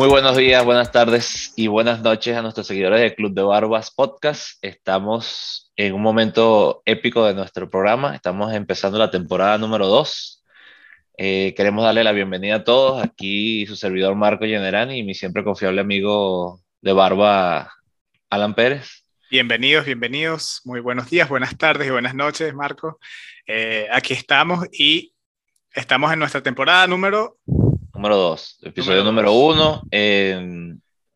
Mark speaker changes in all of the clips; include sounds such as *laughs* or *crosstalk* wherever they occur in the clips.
Speaker 1: Muy buenos días, buenas tardes y buenas noches a nuestros seguidores del Club de Barbas Podcast. Estamos en un momento épico de nuestro programa. Estamos empezando la temporada número 2. Eh, queremos darle la bienvenida a todos. Aquí su servidor Marco Generani y mi siempre confiable amigo de Barba, Alan Pérez.
Speaker 2: Bienvenidos, bienvenidos. Muy buenos días, buenas tardes y buenas noches, Marco. Eh, aquí estamos y estamos en nuestra temporada número
Speaker 1: número 2, episodio número 1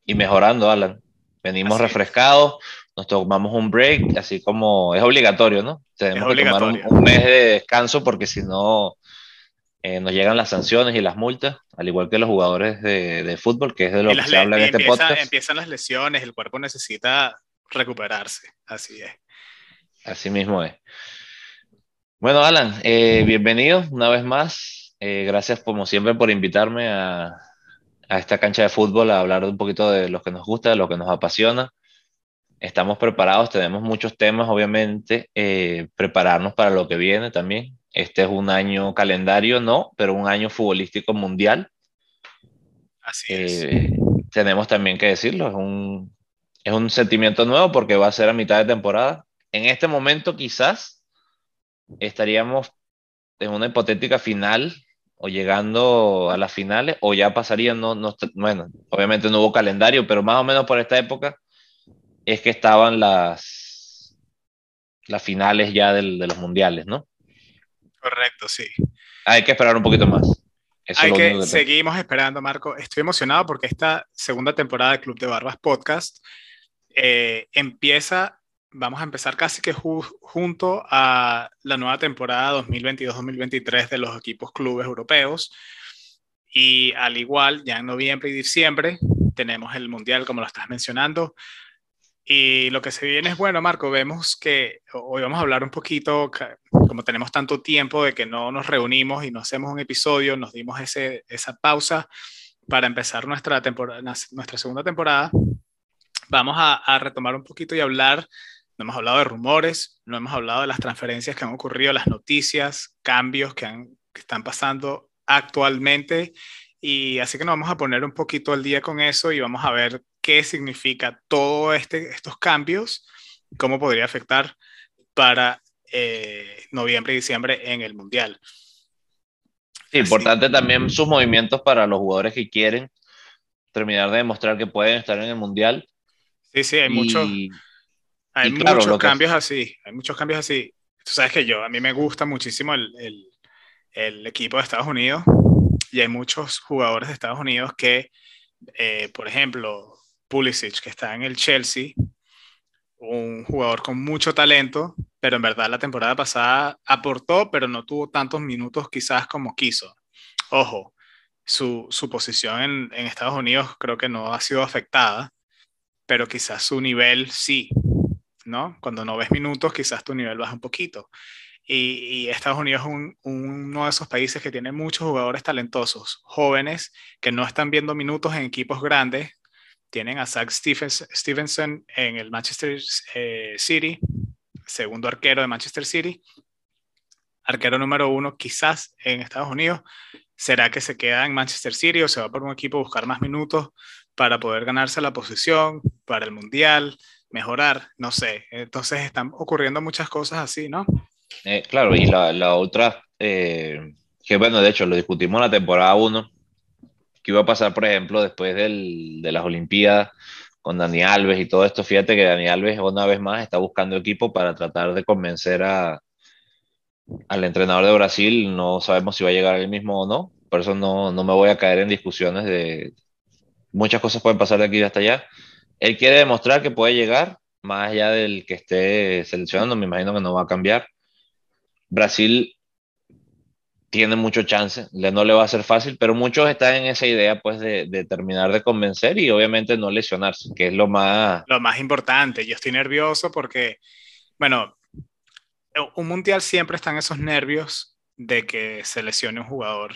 Speaker 1: y mejorando, Alan. Venimos refrescados, nos tomamos un break, así como es obligatorio, ¿no? Tenemos que tomar un, mes de descanso porque si no eh, nos llegan las sanciones y las multas, al igual que los jugadores de, de fútbol, que es de lo que se habla en este podcast.
Speaker 2: Empiezan las lesiones, el cuerpo necesita recuperarse, así es.
Speaker 1: Así mismo es. Bueno, Alan, eh, bienvenido una vez más eh, gracias como siempre por invitarme a, esta cancha de fútbol a hablar un poquito de lo que nos gusta, de lo que nos apasiona. Estamos preparados, tenemos muchos temas, obviamente, eh, prepararnos para lo que viene también. Este es un año calendario, no, pero un año futbolístico mundial.
Speaker 2: Así es.
Speaker 1: Eh, tenemos también que decirlo, es un, es un sentimiento nuevo porque va a ser a mitad de temporada. En este momento quizás estaríamos en una hipotética final o llegando a las finales o ya pasarían, no, no, bueno, obviamente no hubo calendario, pero más o menos por esta época es que estaban las, las finales ya del, de los mundiales, ¿no?
Speaker 2: Correcto, sí.
Speaker 1: Hay que esperar un poquito más.
Speaker 2: Hay que, seguimos esperando, Marco. Estoy emocionado porque esta segunda temporada de Club de Barbas Podcast eh, empieza vamos a empezar casi que junto a la nueva temporada 2022-2023 de los equipos clubes europeos. Y al igual, ya en noviembre y diciembre tenemos el Mundial, como lo estás mencionando. Y lo que se viene es bueno, Marco, vemos que hoy vamos a hablar un poquito, como tenemos tanto tiempo de que no nos reunimos y no hacemos un episodio, nos dimos ese, esa pausa para empezar nuestra, temporada, nuestra segunda temporada. Vamos a, a retomar un poquito y hablar no hemos hablado de rumores, no hemos hablado de las transferencias que han ocurrido, las noticias, cambios que, han, que están pasando actualmente. Y así que nos vamos a poner un poquito al día con eso y vamos a ver qué significa todos este, estos cambios, cómo podría afectar para eh, noviembre y diciembre en el Mundial.
Speaker 1: Sí, importante también sus movimientos para los jugadores que quieren terminar de demostrar que pueden estar en el Mundial.
Speaker 2: Sí, sí, hay mucho hay muchos cambios así, hay muchos cambios así. Tú sabes que yo, a mí me gusta muchísimo el, el, el equipo de Estados Unidos y hay muchos jugadores de Estados Unidos que, eh, por ejemplo, Pulisic, que está en el Chelsea, un jugador con mucho talento, pero en verdad la temporada pasada aportó, pero no tuvo tantos minutos quizás como quiso. Ojo, su, su posición en, en Estados Unidos creo que no ha sido afectada, pero quizás su nivel sí. ¿No? Cuando no ves minutos, quizás tu nivel baja un poquito. Y, Estados Unidos es uno de esos países que tiene muchos jugadores talentosos, jóvenes, que no están viendo minutos en equipos grandes. Tienen a Zach Stevenson en el Manchester eh, City, segundo arquero de Manchester City, arquero número uno quizás en Estados Unidos. ¿Será que se queda en Manchester City o se va por un equipo a buscar más minutos para poder ganarse la posición para el Mundial? Mejorar, no sé. Entonces están ocurriendo muchas cosas así, ¿no?
Speaker 1: Eh, claro, y la, la otra, eh, que bueno, de hecho lo discutimos en la temporada 1, que iba a pasar, por ejemplo, después del, de las Olimpiadas con Dani Alves y todo esto. Fíjate que Dani Alves una vez más está buscando equipo para tratar de convencer a, al entrenador de Brasil. No sabemos si va a llegar él mismo o no, por eso no, no me voy a caer en discusiones de... Muchas cosas pueden pasar de aquí hasta allá él quiere demostrar que puede llegar, más allá del que esté seleccionando, me imagino que no va a cambiar. Brasil tiene mucho chance, no le va a ser fácil, pero muchos están en esa idea pues de, terminar de convencer y obviamente no lesionarse, que es lo más...
Speaker 2: Lo más importante, yo estoy nervioso porque, bueno, un mundial siempre están esos nervios de que se lesione un jugador.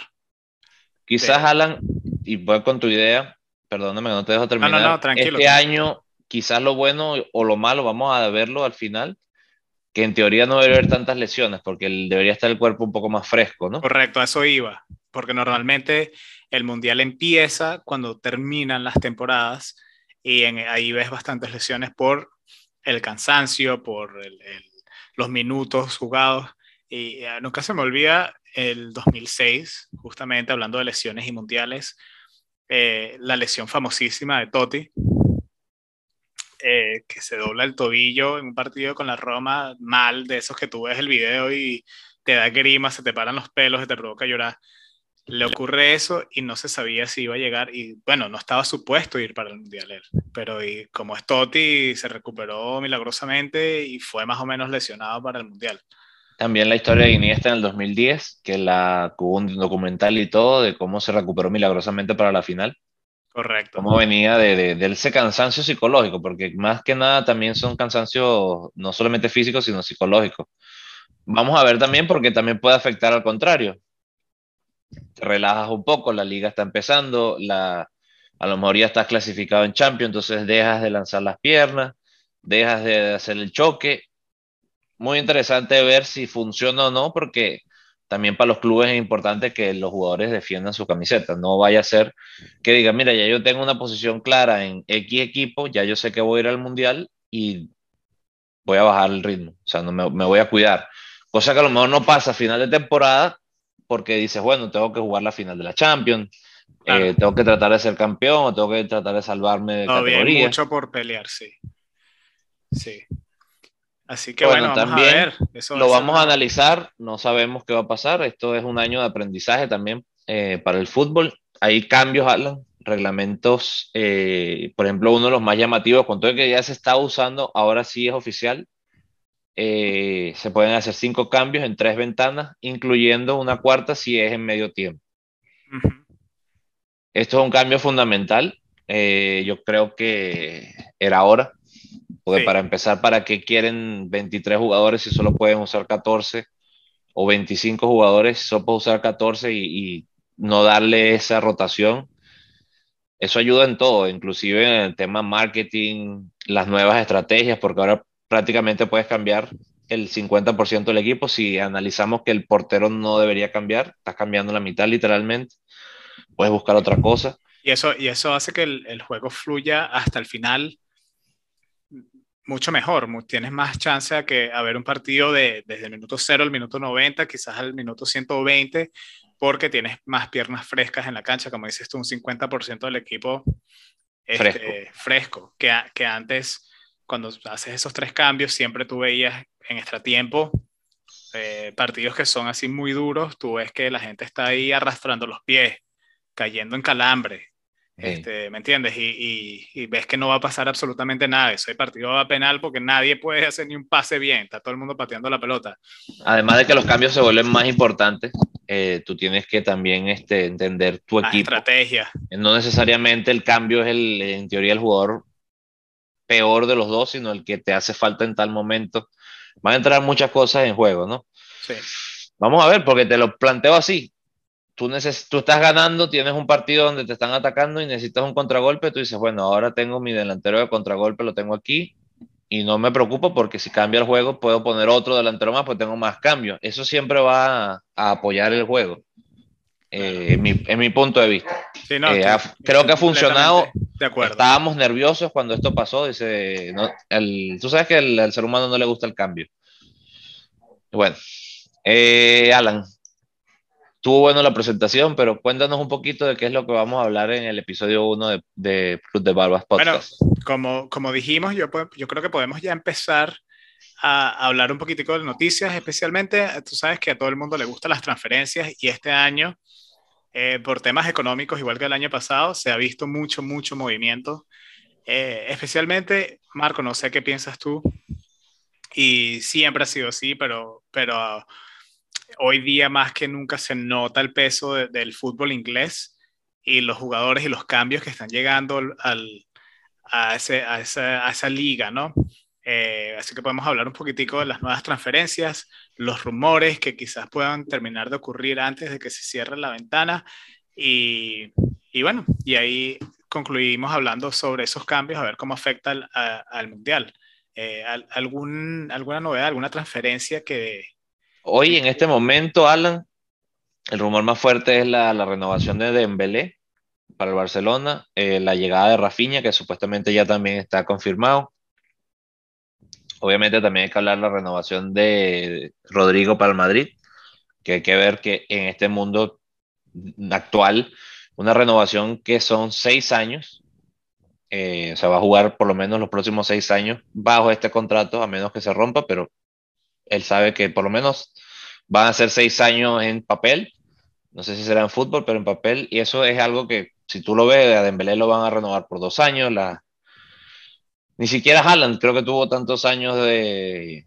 Speaker 1: Quizás, Alan, y voy con tu idea, perdóname, no te dejo terminar.
Speaker 2: No, no, tranquilo.
Speaker 1: Este año, quizás lo bueno o lo malo, vamos a verlo al final, que en teoría no debe haber tantas lesiones, porque debería estar el cuerpo un poco más fresco, ¿no?
Speaker 2: Correcto, a eso iba, porque normalmente el Mundial empieza cuando terminan las temporadas y ahí ves bastantes lesiones por el cansancio, por los minutos jugados. Y eh, nunca se me olvida el 2006, justamente hablando de lesiones y mundiales, eh, la lesión famosísima de Totti, eh, que se dobla el tobillo en un partido con la Roma mal, de esos que tú ves el video y te da grima, se te paran los pelos, se te provoca llorar. Le ocurre eso y no se sabía si iba a llegar y bueno, no estaba supuesto ir para el Mundial él, pero y como es Totti se recuperó milagrosamente y fue más o menos lesionado para el Mundial.
Speaker 1: También la historia de Iniesta en el 2010, que la hubo un documental y todo de cómo se recuperó milagrosamente para la final.
Speaker 2: Correcto.
Speaker 1: Cómo venía de, de, ese cansancio psicológico, porque más que nada también son cansancios no solamente físicos, sino psicológicos. Vamos a ver también porque también puede afectar al contrario. Te relajas un poco, la liga está empezando, la, a lo mejor ya estás clasificado en Champions, entonces dejas de lanzar las piernas, dejas de hacer el choque muy interesante ver si funciona o no, porque también para los clubes es importante que los jugadores defiendan su camiseta. No vaya a ser que digan, mira, ya yo tengo una posición clara en X equipo, ya yo sé que voy a ir al mundial y voy a bajar el ritmo. O sea, no me, me voy a cuidar. Cosa que a lo mejor no pasa a final de temporada porque dices, bueno, tengo que jugar la final de la Champions. Eh, tengo que tratar de ser campeón o tengo que tratar de salvarme de
Speaker 2: categoría. mucho por pelear, sí. Sí. Así que bueno, también
Speaker 1: lo vamos a analizar, no sabemos qué va a pasar, esto es un año de aprendizaje también eh, para el fútbol. Hay cambios, Alan, reglamentos, eh, por ejemplo, uno de los más llamativos, con todo el que ya se está usando, ahora sí es oficial, eh, se pueden hacer cinco cambios en tres ventanas, incluyendo una cuarta si es en medio tiempo. Esto es un cambio fundamental, yo creo que era hora porque para empezar, ¿para qué quieren 23 jugadores si solo pueden usar 14? O 25 jugadores si solo pueden usar 14 y, no darle esa rotación. Eso ayuda en todo, inclusive en el tema marketing, las nuevas estrategias, porque ahora prácticamente puedes cambiar el 50% del equipo. Si analizamos que el portero no debería cambiar, estás cambiando la mitad literalmente, puedes buscar otra cosa.
Speaker 2: Y eso, y eso hace que el, el juego fluya hasta el final mucho mejor, tienes más chance a que haber un partido de, desde el minuto 0 al minuto 90, quizás al minuto 120, porque tienes más piernas frescas en la cancha, como dices tú, un 50% del equipo este, fresco, que, que, antes, cuando haces esos tres cambios, siempre tú veías en extratiempo eh, partidos que son así muy duros, tú ves que la gente está ahí arrastrando los pies, cayendo en calambre, este, ¿Me entiendes? Y, ves que no va a pasar absolutamente nada. Ese partido va a penal porque nadie puede hacer ni un pase bien. Está todo el mundo pateando la pelota.
Speaker 1: Además de que los cambios se vuelven más importantes, eh, tú tienes que también este, entender tu equipo.
Speaker 2: estrategia.
Speaker 1: No necesariamente el cambio es, el, en teoría, el jugador peor de los dos, sino el que te hace falta en tal momento. Van a entrar muchas cosas en juego, ¿no?
Speaker 2: Sí.
Speaker 1: Vamos a ver, porque te lo planteo así tú, tú estás ganando, tienes un partido donde te están atacando y necesitas un contragolpe, tú dices, bueno, ahora tengo mi delantero de contragolpe, lo tengo aquí y no me preocupo porque si cambia el juego puedo poner otro delantero más, pues tengo más cambios. Eso siempre va a, apoyar el juego, eh, en, mi, punto de vista. Eh, creo que ha funcionado.
Speaker 2: De acuerdo.
Speaker 1: Estábamos nerviosos cuando esto pasó. Dice, no, el, tú sabes que al ser humano no le gusta el cambio. Bueno, eh, Alan, Estuvo bueno la presentación, pero cuéntanos un poquito de qué es lo que vamos a hablar en el episodio 1 de, de Club de Barbas Podcast.
Speaker 2: Bueno, como, como dijimos, yo, yo creo que podemos ya empezar a hablar un poquitico de noticias, especialmente, tú sabes que a todo el mundo le gustan las transferencias y este año, eh, por temas económicos, igual que el año pasado, se ha visto mucho, mucho movimiento. Eh, especialmente, Marco, no sé qué piensas tú, y siempre ha sido así, pero, pero hoy día más que nunca se nota el peso del fútbol inglés y los jugadores y los cambios que están llegando al, a, ese, a, esa, a, esa, liga, ¿no? Eh, así que podemos hablar un poquitico de las nuevas transferencias, los rumores que quizás puedan terminar de ocurrir antes de que se cierre la ventana y, y bueno, y ahí concluimos hablando sobre esos cambios, a ver cómo afecta al, al Mundial. Eh, algún, ¿Alguna novedad, alguna transferencia que,
Speaker 1: Hoy, en este momento, Alan, el rumor más fuerte es la, renovación de Dembélé para el Barcelona, eh, la llegada de Rafinha, que supuestamente ya también está confirmado. Obviamente también hay que hablar de la renovación de Rodrigo para el Madrid, que hay que ver que en este mundo actual, una renovación que son seis años, eh, o sea, va a jugar por lo menos los próximos seis años bajo este contrato, a menos que se rompa, pero él sabe que por lo menos van a ser seis años en papel. No sé si será en fútbol, pero en papel. Y eso es algo que, si tú lo ves, a Dembélé lo van a renovar por dos años. La... Ni siquiera Haaland creo que tuvo tantos años de,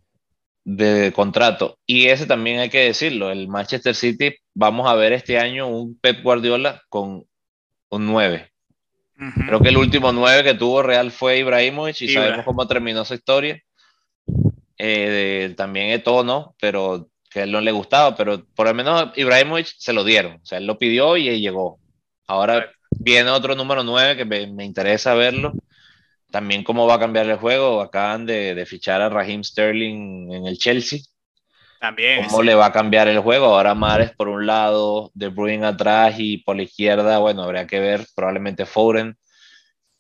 Speaker 1: de contrato. Y ese también hay que decirlo. El Manchester City, vamos a ver este año un Pep Guardiola con un 9. Creo que el último 9 que tuvo Real fue Ibrahimovic y sabemos cómo terminó esa historia. Eh, también Eto no, pero que a él no le gustaba, pero por lo menos Ibrahimovic se lo dieron, o sea, él lo pidió y llegó. Ahora viene otro número 9 que me, interesa verlo. También cómo va a cambiar el juego. Acaban de, fichar a Raheem Sterling en el Chelsea.
Speaker 2: También.
Speaker 1: ¿Cómo le va a cambiar el juego? Ahora Mares por un lado, De Bruyne atrás y por la izquierda, bueno, habría que ver, probablemente Foden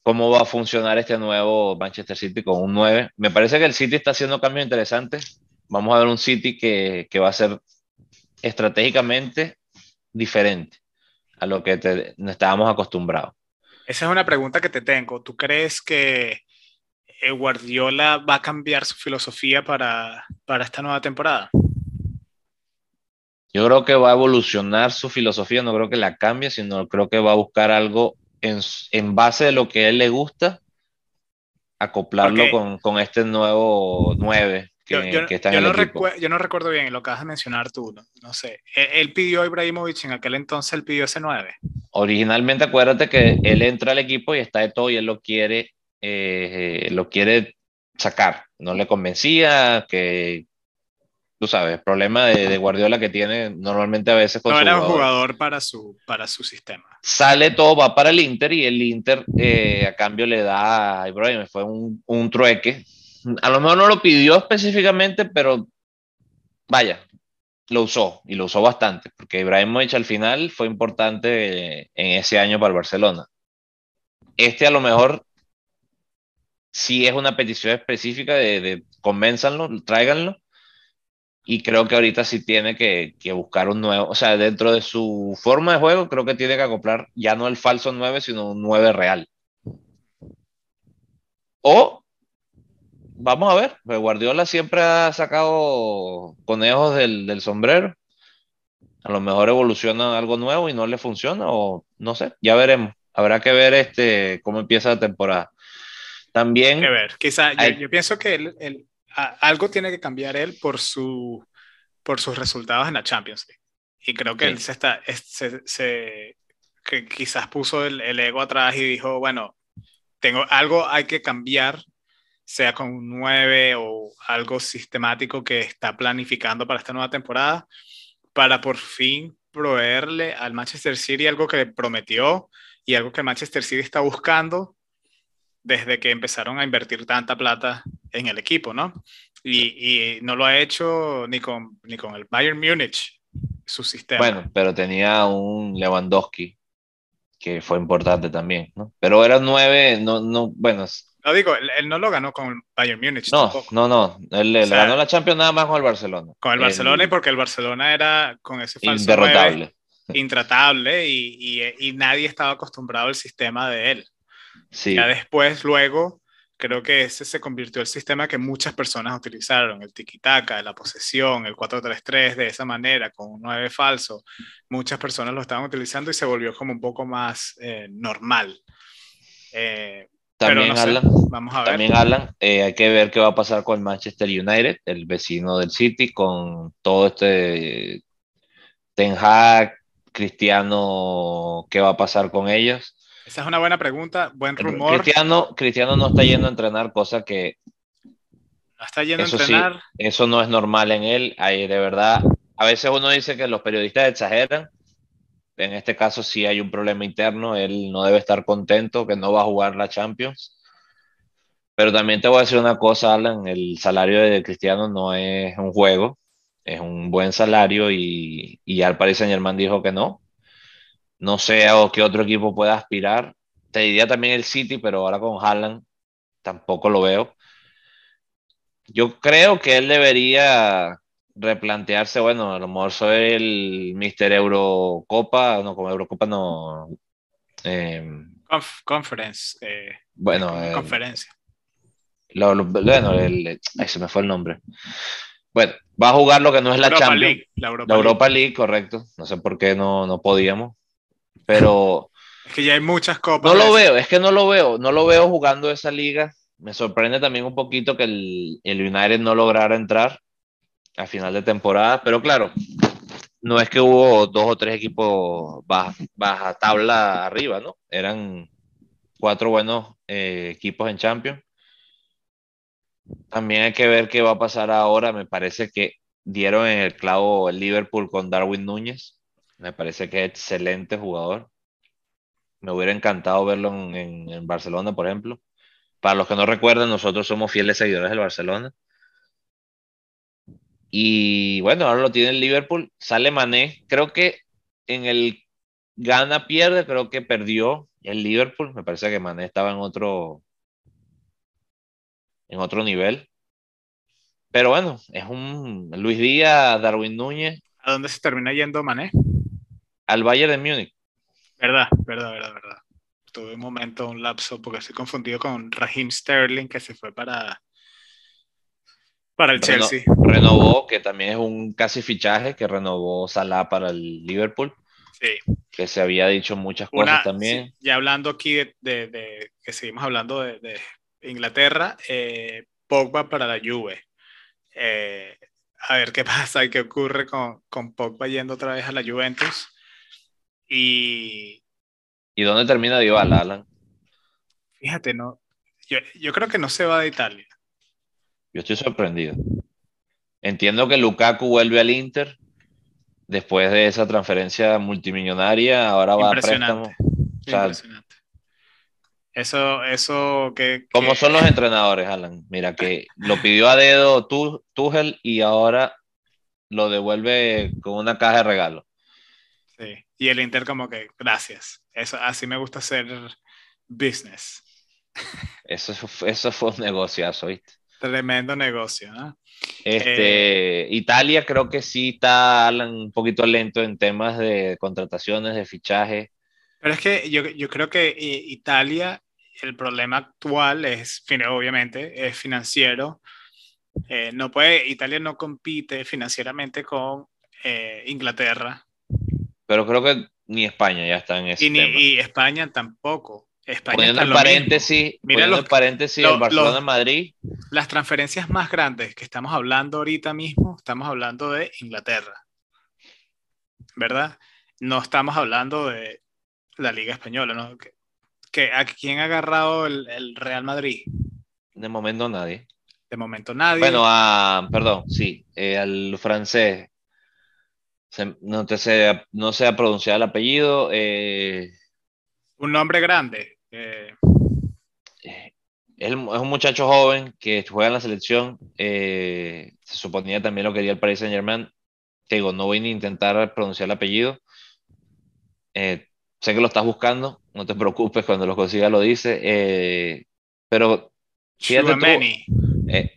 Speaker 1: cómo va a funcionar este nuevo Manchester City con un 9. Me parece que el City está haciendo cambios interesantes. Vamos a ver un City que, que va a ser estratégicamente diferente a lo que te, estábamos acostumbrados.
Speaker 2: Esa es una pregunta que te tengo. ¿Tú crees que eh, Guardiola va a cambiar su filosofía para, para esta nueva temporada?
Speaker 1: Yo creo que va a evolucionar su filosofía, no creo que la cambie, sino creo que va a buscar algo en, base de lo que a él le gusta, acoplarlo con, este nuevo 9 que, está en el
Speaker 2: no
Speaker 1: equipo.
Speaker 2: yo no recuerdo bien, lo acabas de mencionar tú, no, sé. E, él, pidió a Ibrahimovic en aquel entonces, él pidió ese 9.
Speaker 1: Originalmente acuérdate que él entra al equipo y está de todo y él lo quiere, eh, lo quiere sacar. No le convencía que, tú sabes, problema de, Guardiola que tiene normalmente a veces
Speaker 2: con No era un jugador para su, para su sistema.
Speaker 1: Sale todo, va para el Inter y el Inter eh, a cambio le da a Ibrahim, fue un, un, trueque. A lo mejor no lo pidió específicamente, pero vaya, lo usó y lo usó bastante, porque Ibrahimovic al final fue importante en ese año para el Barcelona. Este a lo mejor sí es una petición específica de, de convénzanlo, tráiganlo, y creo que ahorita sí tiene que, buscar un nuevo, o sea, dentro de su forma de juego, creo que tiene que acoplar ya no el falso 9, sino un 9 real. O, vamos a ver, pues Guardiola siempre ha sacado conejos del, sombrero. A lo mejor evoluciona algo nuevo y no le funciona, o no sé, ya veremos. Habrá que ver este, cómo empieza la temporada. También.
Speaker 2: Que ver, quizá, yo, pienso que el algo tiene que cambiar él por, su, por sus resultados en la Champions League. Y creo que él se está, se, que quizás puso el, ego atrás y dijo, bueno, tengo algo hay que cambiar, sea con un 9 o algo sistemático que está planificando para esta nueva temporada, para por fin proveerle al Manchester City algo que prometió y algo que el Manchester City está buscando desde que empezaron a invertir tanta plata en el equipo, ¿no? Y, no lo ha hecho ni con, ni con el Bayern Múnich, su sistema.
Speaker 1: Bueno, pero tenía un Lewandowski que fue importante también, ¿no? Pero era nueve, no, no, bueno.
Speaker 2: No digo, él, no lo ganó con el Bayern Múnich.
Speaker 1: No, no, no, él, ganó la Champions nada más con el Barcelona.
Speaker 2: Con el Barcelona y porque el Barcelona era con ese falso
Speaker 1: Inderrotable.
Speaker 2: intratable y, y, y nadie estaba acostumbrado al sistema de él.
Speaker 1: Sí.
Speaker 2: Ya después, luego, creo que ese se convirtió el sistema que muchas personas utilizaron, el tiki-taka, la posesión, el 4-3-3 de esa manera, con un 9 falso. Muchas personas lo estaban utilizando y se volvió como un poco más eh, normal.
Speaker 1: Eh, también, Alan, Vamos a también Alan, eh, hay que ver qué va a pasar con Manchester United, el vecino del City, con todo este Ten Hag, Cristiano, qué va a pasar con ellos.
Speaker 2: Esa es una buena pregunta, buen rumor.
Speaker 1: Cristiano, Cristiano no está yendo a entrenar, cosa que...
Speaker 2: No está yendo a entrenar.
Speaker 1: eso no es normal en él. Hay, de verdad, a veces uno dice que los periodistas exageran. En este caso sí hay un problema interno. Él no debe estar contento que no va a jugar la Champions. Pero también te voy a decir una cosa, Alan. El salario de Cristiano no es un juego. es un buen salario y, y ya el Paris Saint Germain dijo que no. No sé a qué otro equipo pueda aspirar. Te diría también el City, pero ahora con Haaland tampoco lo veo. Yo creo que él debería replantearse, bueno, a lo mejor soy el Mister Eurocopa, no, como Eurocopa no.
Speaker 2: Eh, conference. Eh,
Speaker 1: bueno,
Speaker 2: eh, conferencia.
Speaker 1: bueno, el, se me fue el nombre. Bueno, va a jugar lo que no es la Champions. la Europa, League. correcto. No sé por qué no, no podíamos. Pero.
Speaker 2: Es que ya hay muchas copas.
Speaker 1: No lo veo, es que no lo veo. No lo veo jugando esa liga. Me sorprende también un poquito que el, el United no lograra entrar a final de temporada. Pero claro, no es que hubo dos o tres equipos baja, tabla arriba, ¿no? Eran cuatro buenos eh, equipos en Champions. También hay que ver qué va a pasar ahora. Me parece que dieron en el clavo el Liverpool con Darwin Núñez. Me parece que es excelente jugador. Me hubiera encantado verlo en, en Barcelona, por ejemplo. Para los que no recuerdan, nosotros somos fieles seguidores del Barcelona. Y bueno, ahora lo tiene el Liverpool. Sale Mané. Creo que en el gana pierde, creo que perdió el Liverpool. Me parece que Mané estaba en otro en otro nivel. Pero bueno, es un Luis Díaz, Darwin Núñez.
Speaker 2: ¿A dónde se termina yendo Mané?
Speaker 1: Al Bayern de Múnich.
Speaker 2: Verdad, verdad, verdad, verdad. Tuve un momento, un lapso, porque estoy confundido con Raheem Sterling, que se fue para, para el Chelsea.
Speaker 1: Renovó, que también es un casi fichaje, que renovó Salah para el Liverpool. Sí. Que se había dicho muchas cosas también.
Speaker 2: ya hablando aquí de, que seguimos hablando de, Inglaterra, eh, Pogba para la Juve. Eh, a ver qué *laughs* pasa y qué ocurre con, con Pogba yendo otra vez a la Juventus. Y.
Speaker 1: ¿Y dónde termina Dybala, Alan?
Speaker 2: Fíjate, no. Yo, yo creo que no se va de Italia.
Speaker 1: Yo estoy sorprendido. Entiendo que Lukaku vuelve al Inter después de esa transferencia multimillonaria, ahora va a préstamo.
Speaker 2: Impresionante. Eso, eso que,
Speaker 1: ¿Cómo son los entrenadores, Alan? Mira, que lo pidió a dedo Tuchel y ahora lo devuelve con una caja de regalo.
Speaker 2: Y el Inter como que, gracias. Eso, así me gusta hacer business. *laughs*
Speaker 1: Eso, eso fue un negociazo, ¿viste?
Speaker 2: Tremendo negocio, ¿no?
Speaker 1: Este, eh, Italia creo que sí está un poquito lento en temas de contrataciones, de fichaje.
Speaker 2: Pero es que yo, yo creo que eh, Italia, el problema actual es, obviamente, es financiero. Eh, no puede, Italia no compite financieramente con Inglaterra.
Speaker 1: Pero creo que ni España ya está en ese
Speaker 2: y,
Speaker 1: ni,
Speaker 2: y España tampoco. España
Speaker 1: poniendo en paréntesis, Mira los, paréntesis el Barcelona-Madrid.
Speaker 2: Las transferencias más grandes que estamos hablando ahorita mismo, estamos hablando de Inglaterra. ¿Verdad? No estamos hablando de la Liga Española, ¿no? Que, ¿A quién ha agarrado el, Real Madrid?
Speaker 1: De momento nadie.
Speaker 2: De momento nadie.
Speaker 1: Bueno, a, perdón, sí, eh, al francés. No, te sé, no pronunciar el apellido. Eh,
Speaker 2: un nombre grande. Eh.
Speaker 1: Es, un muchacho joven que juega en la selección. Eh, se suponía también lo quería el Paris Saint Germain. Te digo, no voy ni a intentar pronunciar el apellido. Sé que lo estás buscando, no te preocupes, cuando lo consiga lo dice. pero
Speaker 2: Chouameni.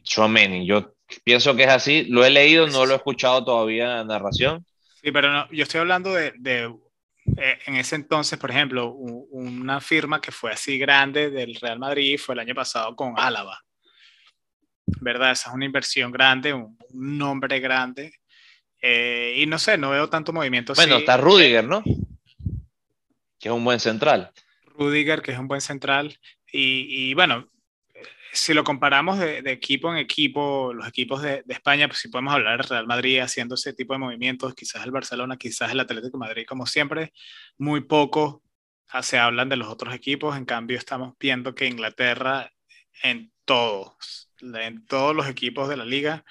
Speaker 1: Chouameni. Yo pienso que es así. Lo he leído, no lo he escuchado todavía en narración.
Speaker 2: Sí, pero no, yo estoy hablando de, de eh, en ese entonces, por ejemplo, una firma que fue así grande del Real Madrid fue el año pasado con Álava. ¿Verdad? Esa es una inversión grande, un, nombre grande. Eh, y no sé, no veo tanto movimiento.
Speaker 1: Bueno, está Rudiger, ¿no? Que es un buen central.
Speaker 2: Rudiger, que es un buen central. Y, y bueno, si lo comparamos de, equipo en equipo, los equipos de, España, pues si podemos hablar del Real Madrid haciendo ese tipo de movimientos, quizás el Barcelona, quizás el Atlético de Madrid, como siempre, muy poco se hablan de los otros equipos, en cambio estamos viendo que Inglaterra en todos, en todos los equipos de la liga,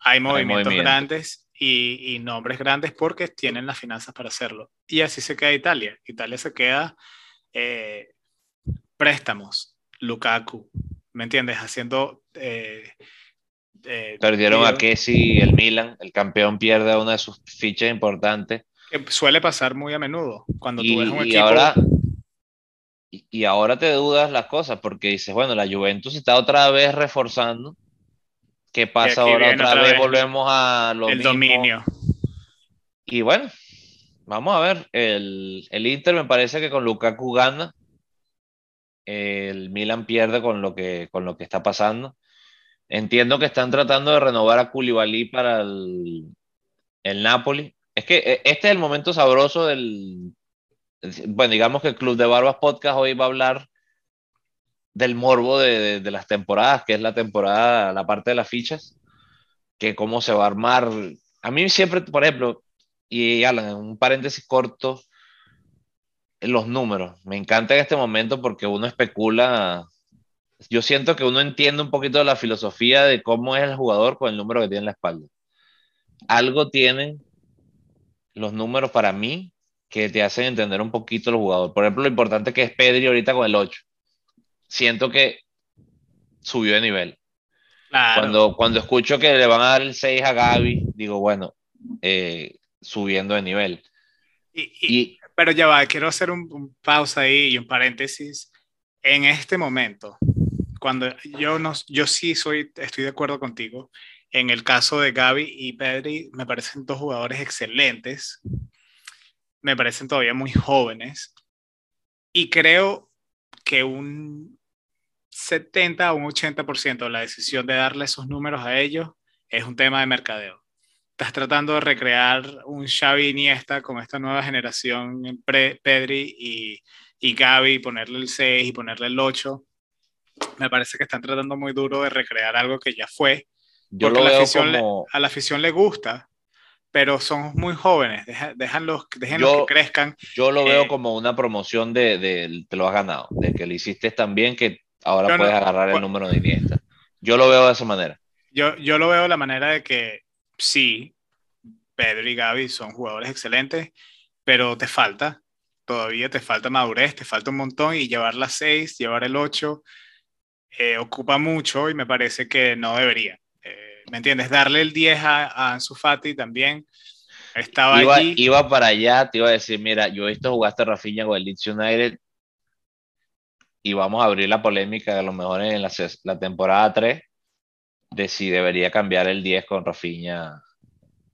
Speaker 2: hay movimientos grandes y, y, nombres grandes porque tienen las finanzas para hacerlo. Y así se queda Italia. Italia se queda eh, préstamos, Lukaku, ¿me entiendes? Haciendo, eh,
Speaker 1: Eh, Perdieron a Kessi el Milan, el campeón pierde una de sus fichas importantes.
Speaker 2: suele pasar muy a menudo cuando tú ves un
Speaker 1: y Ahora, y, ahora te dudas las cosas porque dices, bueno, la Juventus está otra vez reforzando. ¿Qué pasa ahora? Otra, vez, volvemos a lo
Speaker 2: El dominio.
Speaker 1: Y bueno, vamos a ver. El, el Inter me parece que con Lukaku gana. El Milan pierde con lo que, con lo que está pasando. Entiendo que están tratando de renovar a Koulibaly para el, el Napoli. Es que eh, este es el momento sabroso del. Bueno, digamos que el Club de Barbas Podcast hoy va a hablar del morbo de, de, las temporadas, que es la temporada, la parte de las fichas, que cómo se va a armar. A mí siempre, por ejemplo, y Alan, un paréntesis corto, los números. Me encanta en este momento porque uno especula yo siento que uno entiende un poquito de la filosofía de cómo es el jugador con el número que tiene en la espalda. Algo tienen los números para mí que te hacen entender un poquito el jugador. Por ejemplo, lo importante que es Pedri ahorita con el 8. Siento que subió de nivel. Cuando, cuando escucho que le van a dar el 6 a Gaby, digo, bueno, eh, subiendo de nivel.
Speaker 2: Y, pero ya va, quiero hacer un, pausa ahí y un paréntesis. En este momento, cuando yo, no, yo sí soy, estoy de acuerdo contigo. En el caso de Gaby y Pedri, me parecen dos jugadores excelentes. Me parecen todavía muy jóvenes. Y creo que un 70 o un 80% de la decisión de darle esos números a ellos es un tema de mercadeo. Estás tratando de recrear un Xavi Iniesta con esta nueva generación, Pedri y, y Gaby, ponerle el 6 y ponerle el 8 me parece que están tratando muy duro de recrear algo que ya fue. Yo lo veo como... a la afición le gusta, pero son muy jóvenes, déjanlos, déjenlos que crezcan.
Speaker 1: Yo lo veo eh, como una promoción de, de, te lo has ganado, de que le hiciste tan bien que ahora puedes agarrar el número de Iniesta. Yo lo veo de esa manera.
Speaker 2: Yo, yo lo veo de la manera de que sí, Pedro y Gaby son jugadores excelentes, pero te falta, todavía te falta madurez, te falta un montón y llevar la 6, llevar el 8, eh, ocupa mucho y me parece que no debería. Eh, ¿Me entiendes? Darle el 10 a, a Ansu Fati también. Estaba
Speaker 1: iba,
Speaker 2: allí.
Speaker 1: iba para allá, te iba a decir, mira, yo he visto jugaste Rafinha con el Leeds United y vamos a abrir la polémica a lo mejor en la, la, temporada 3 de si debería cambiar el 10 con Rafinha.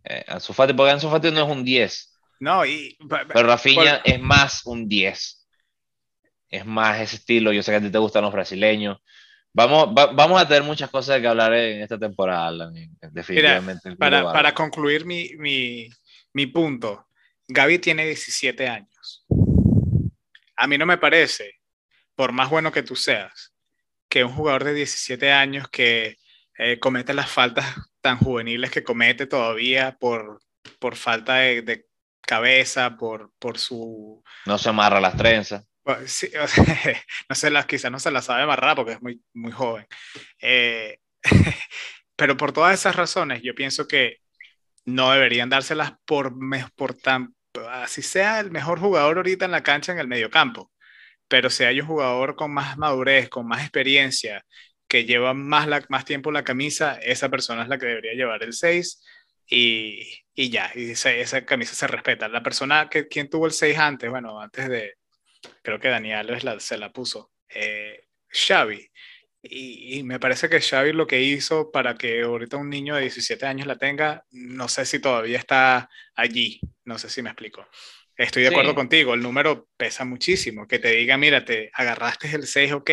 Speaker 1: Eh, Ansu Fati, porque Ansu Fati no es un 10.
Speaker 2: No, y,
Speaker 1: pero Rafinha es más un 10. Es más ese estilo. Yo sé que a ti te gustan los brasileños. Vamos, vamos a tener muchas cosas que hablar en esta temporada, definitivamente.
Speaker 2: para, para, concluir mi, mi, mi punto, Gaby tiene 17 años. A mí no me parece, por más bueno que tú seas, que un jugador de 17 años que eh, comete las faltas tan juveniles que comete todavía por, por falta de, de cabeza, por, por su...
Speaker 1: No se amarra las trenzas.
Speaker 2: Sí, *laughs* no sé, quizás no se la sabe amarrar porque es muy, muy joven. Eh, *laughs* pero por todas esas razones, yo pienso que no deberían dárselas por, por tan, así sea el mejor jugador ahorita en la cancha en el mediocampo, pero si hay un jugador con más madurez, con más experiencia, que lleva más, la, más tiempo la camisa, esa persona es la que debería llevar el 6 y, y ya, y esa, esa, camisa se respeta. La persona que quien tuvo el 6 antes, bueno, antes de, creo que Daniel se la puso, eh, Xavi. Y, me parece que Xavi lo que hizo para que ahorita un niño de 17 años la tenga, no sé si todavía está allí, no sé si me explico. Estoy de acuerdo contigo, el número pesa muchísimo, que te diga, mira, te agarraste el 6, ok,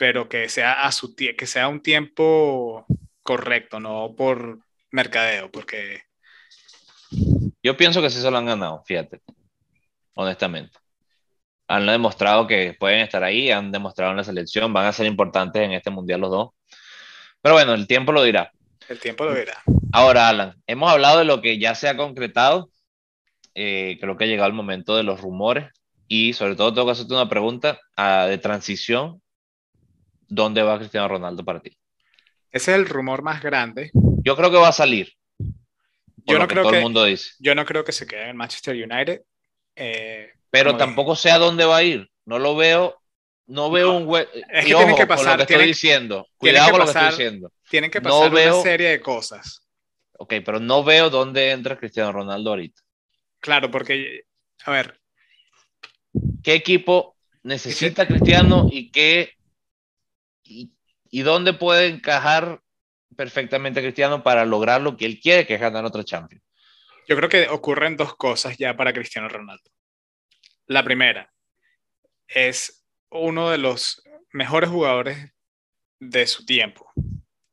Speaker 2: pero que sea, a su que sea un tiempo correcto, no por mercadeo, porque...
Speaker 1: Yo pienso que sí se lo han ganado, fíjate, honestamente han demostrado que pueden estar ahí, han demostrado en la selección, van a ser importantes en este mundial los dos. Pero bueno, el tiempo lo dirá.
Speaker 2: El tiempo lo dirá.
Speaker 1: Ahora, Alan, hemos hablado de lo que ya se ha concretado. Eh, creo que ha llegado el momento de los rumores y sobre todo tengo que hacerte una pregunta ah, de transición. ¿Dónde va Cristiano Ronaldo para ti?
Speaker 2: Ese es el rumor más grande.
Speaker 1: Yo creo que va a salir.
Speaker 2: Yo no, creo que, el mundo dice. yo no creo que se quede en Manchester United. Eh,
Speaker 1: pero tampoco sé a dónde va a ir. No lo veo, no veo un hueco.
Speaker 2: Es que tienen que pasar.
Speaker 1: Lo que estoy diciendo. Cuidado con lo que estoy diciendo.
Speaker 2: Tienen que pasar una serie de cosas.
Speaker 1: Ok, pero no veo dónde entra Cristiano Ronaldo ahorita.
Speaker 2: Claro, porque, a ver.
Speaker 1: ¿Qué equipo necesita Cristiano y qué y, dónde puede encajar perfectamente Cristiano para lograr lo que él quiere, que es ganar otra Champions?
Speaker 2: Yo creo que ocurren dos cosas ya para Cristiano Ronaldo. La primera es uno de los mejores jugadores de su tiempo.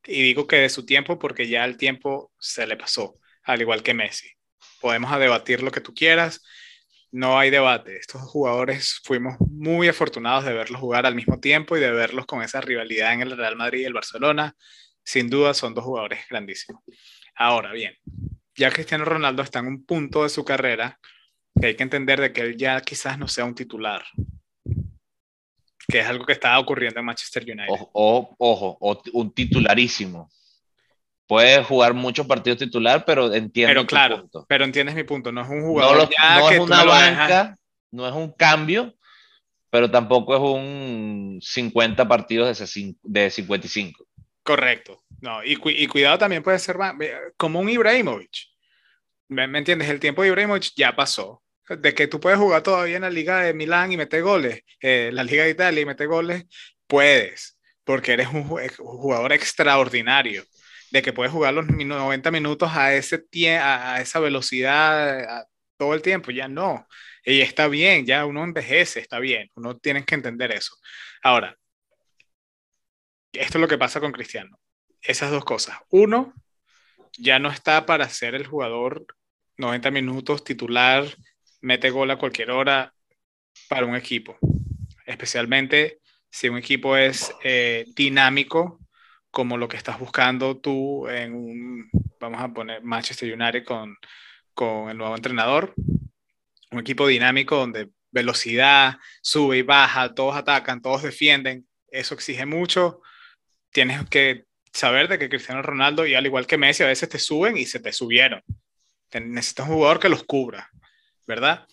Speaker 2: Y digo que de su tiempo porque ya el tiempo se le pasó, al igual que Messi. Podemos debatir lo que tú quieras, no hay debate. Estos jugadores fuimos muy afortunados de verlos jugar al mismo tiempo y de verlos con esa rivalidad en el Real Madrid y el Barcelona. Sin duda son dos jugadores grandísimos. Ahora bien, ya Cristiano Ronaldo está en un punto de su carrera que hay que entender de que él ya quizás no sea un titular, que es algo que está ocurriendo en Manchester United.
Speaker 1: O, ojo, o un titularísimo. Puede jugar muchos partidos titular, pero entiendo
Speaker 2: pero, claro, punto. Pero entiendes mi punto, no es un jugador
Speaker 1: no, ya no es una banca, no es un cambio, pero tampoco es un 50 partidos de, de 55.
Speaker 2: Correcto. No, y, y, cuidado también puede ser como un Ibrahimovic. ¿Me, ¿Me, entiendes? El tiempo de Ibrahimovic ya pasó de que tú puedes jugar todavía en la Liga de Milán y meter goles, eh, la Liga de Italia y meter goles, puedes, porque eres un jugador extraordinario, de que puedes jugar los 90 minutos a, ese a, esa velocidad todo el tiempo, ya no. Y está bien, ya uno envejece, está bien, uno tiene que entender eso. Ahora, esto es lo que pasa con Cristiano. Esas dos cosas. Uno, ya no está para ser el jugador 90 minutos titular mete gol a cualquier hora para un equipo, especialmente si un equipo es eh, dinámico, como lo que estás buscando tú en un, vamos a poner Manchester United con, con el nuevo entrenador, un equipo dinámico donde velocidad, sube y baja, todos atacan, todos defienden, eso exige mucho, tienes que saber de que Cristiano Ronaldo y al igual que Messi a veces te suben y se te subieron. Necesitas un jugador que los cubra. ¿verdad?